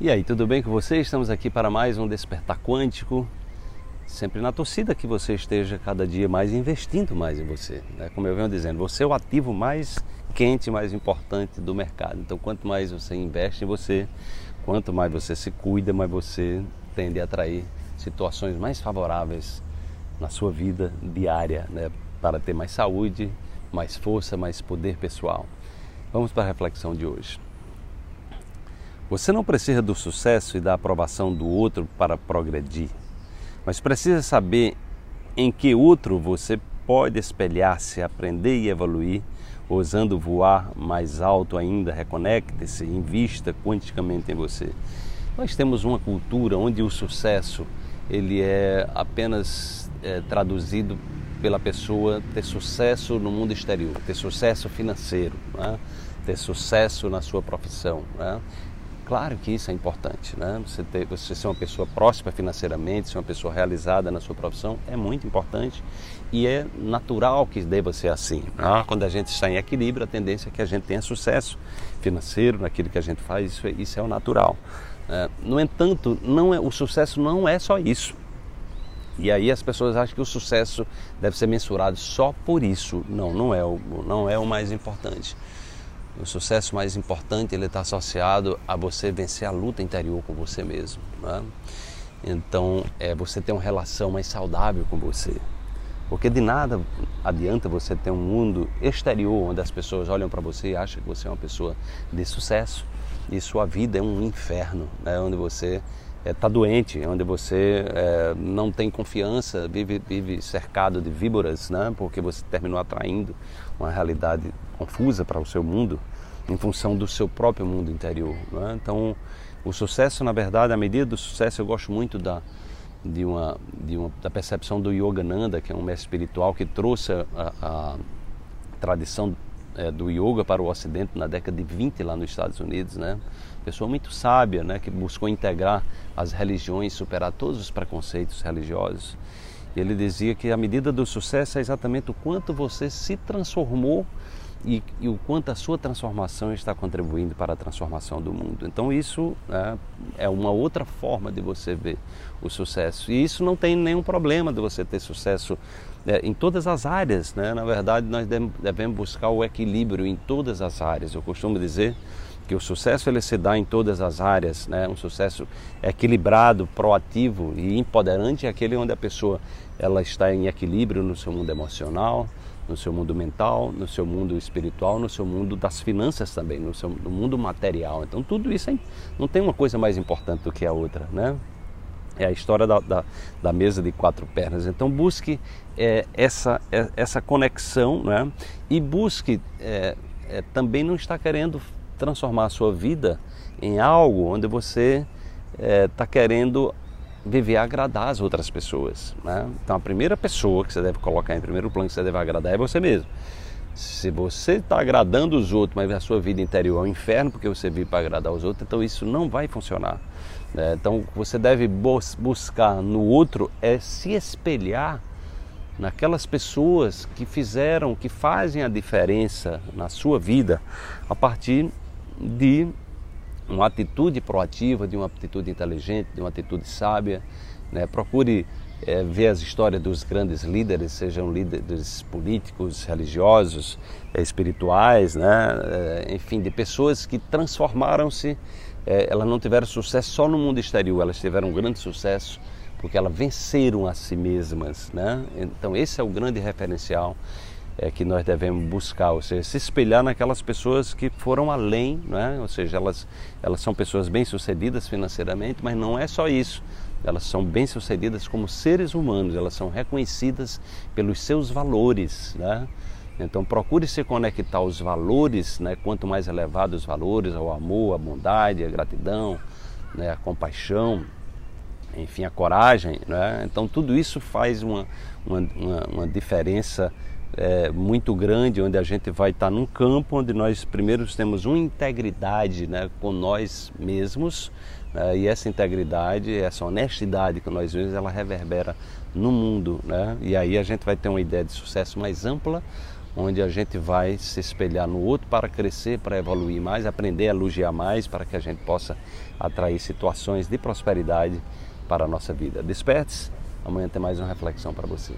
E aí, tudo bem com você? Estamos aqui para mais um Despertar Quântico, sempre na torcida que você esteja cada dia mais investindo mais em você. Né? Como eu venho dizendo, você é o ativo mais quente, mais importante do mercado. Então, quanto mais você investe em você, quanto mais você se cuida, mais você tende a atrair situações mais favoráveis na sua vida diária, né? para ter mais saúde, mais força, mais poder pessoal. Vamos para a reflexão de hoje. Você não precisa do sucesso e da aprovação do outro para progredir, mas precisa saber em que outro você pode espelhar-se, aprender e evoluir, ousando voar mais alto ainda. Reconecte-se, invista quanticamente em você. Nós temos uma cultura onde o sucesso ele é apenas é, traduzido pela pessoa ter sucesso no mundo exterior, ter sucesso financeiro, né? ter sucesso na sua profissão. Né? Claro que isso é importante, né? Você, ter, você ser uma pessoa próspera financeiramente, ser uma pessoa realizada na sua profissão é muito importante e é natural que deva ser assim. Né? Quando a gente está em equilíbrio, a tendência é que a gente tenha sucesso financeiro naquilo que a gente faz, isso, é, isso é o natural. É, no entanto, não é, o sucesso não é só isso. E aí as pessoas acham que o sucesso deve ser mensurado só por isso. Não, não é o, não é o mais importante. O sucesso mais importante ele está associado a você vencer a luta interior com você mesmo. Né? Então, é você ter uma relação mais saudável com você. Porque de nada adianta você ter um mundo exterior onde as pessoas olham para você e acham que você é uma pessoa de sucesso e sua vida é um inferno, né? onde você está é, doente, onde você é, não tem confiança, vive, vive cercado de víboras, né? porque você terminou atraindo uma realidade confusa para o seu mundo em função do seu próprio mundo interior. Né? Então, o sucesso, na verdade, a medida do sucesso, eu gosto muito da, de uma, de uma, da percepção do Yogananda, que é um mestre espiritual que trouxe a, a tradição é, do yoga para o Ocidente na década de 20 lá nos Estados Unidos, né? Pessoa muito sábia, né? Que buscou integrar as religiões, superar todos os preconceitos religiosos. Ele dizia que a medida do sucesso é exatamente o quanto você se transformou e, e, o quanto a sua transformação está contribuindo para a transformação do mundo. Então isso né, é uma outra forma de você ver o sucesso. E isso não tem nenhum problema de você ter sucesso é, em todas as áreas. Né? Na verdade, nós devemos buscar o equilíbrio em todas as áreas. Eu costumo dizer que o sucesso ele se dá em todas as áreas, né? Um sucesso equilibrado, proativo e empoderante é aquele onde a pessoa ela está em equilíbrio no seu mundo emocional, no seu mundo mental, no seu mundo espiritual, no seu mundo das finanças também, no seu no mundo material. Então tudo isso é, não tem uma coisa mais importante do que a outra, né? É a história da, da, da mesa de quatro pernas. Então busque é, essa, é, essa conexão né? e busque é, é também não estar querendo transformar a sua vida em algo onde você está é, querendo viver agradar as outras pessoas. Né? Então a primeira pessoa que você deve colocar em primeiro plano que você deve agradar é você mesmo. Se você está agradando os outros, mas a sua vida interior é um inferno porque você vive para agradar os outros, então isso não vai funcionar. Né? Então você deve buscar no outro é se espelhar naquelas pessoas que fizeram, que fazem a diferença na sua vida a partir de uma atitude proativa, de uma atitude inteligente, de uma atitude sábia. Né? Procure é, ver as histórias dos grandes líderes, sejam líderes políticos, religiosos, é, espirituais, né? É, enfim, de pessoas que transformaram-se. É, elas não tiveram sucesso só no mundo exterior, elas tiveram um grande sucesso porque elas venceram a si mesmas. Né? Então, esse é o grande referencial é, que nós devemos buscar, ou seja, se espelhar naquelas pessoas que foram além, né? ou seja, elas, elas são pessoas bem-sucedidas financeiramente, mas não é só isso. Elas são bem-sucedidas como seres humanos, elas são reconhecidas pelos seus valores. Né? Então procure se conectar aos valores, né? quanto mais elevados os valores, ao amor, à bondade, à gratidão, né? a compaixão, enfim, a coragem. Né? Então tudo isso faz uma, uma, uma, uma diferença é, muito grande, onde a gente vai estar num campo onde nós primeiro temos uma integridade né, com nós mesmos, né, e essa integridade, essa honestidade que nós vemos, ela reverbera no mundo. Né? E aí a gente vai ter uma ideia de sucesso mais ampla, onde a gente vai se espelhar no outro para crescer, para evoluir mais, aprender a elogiar mais, para que a gente possa atrair situações de prosperidade para a nossa vida. Desperte-se, amanhã tem mais uma reflexão para você.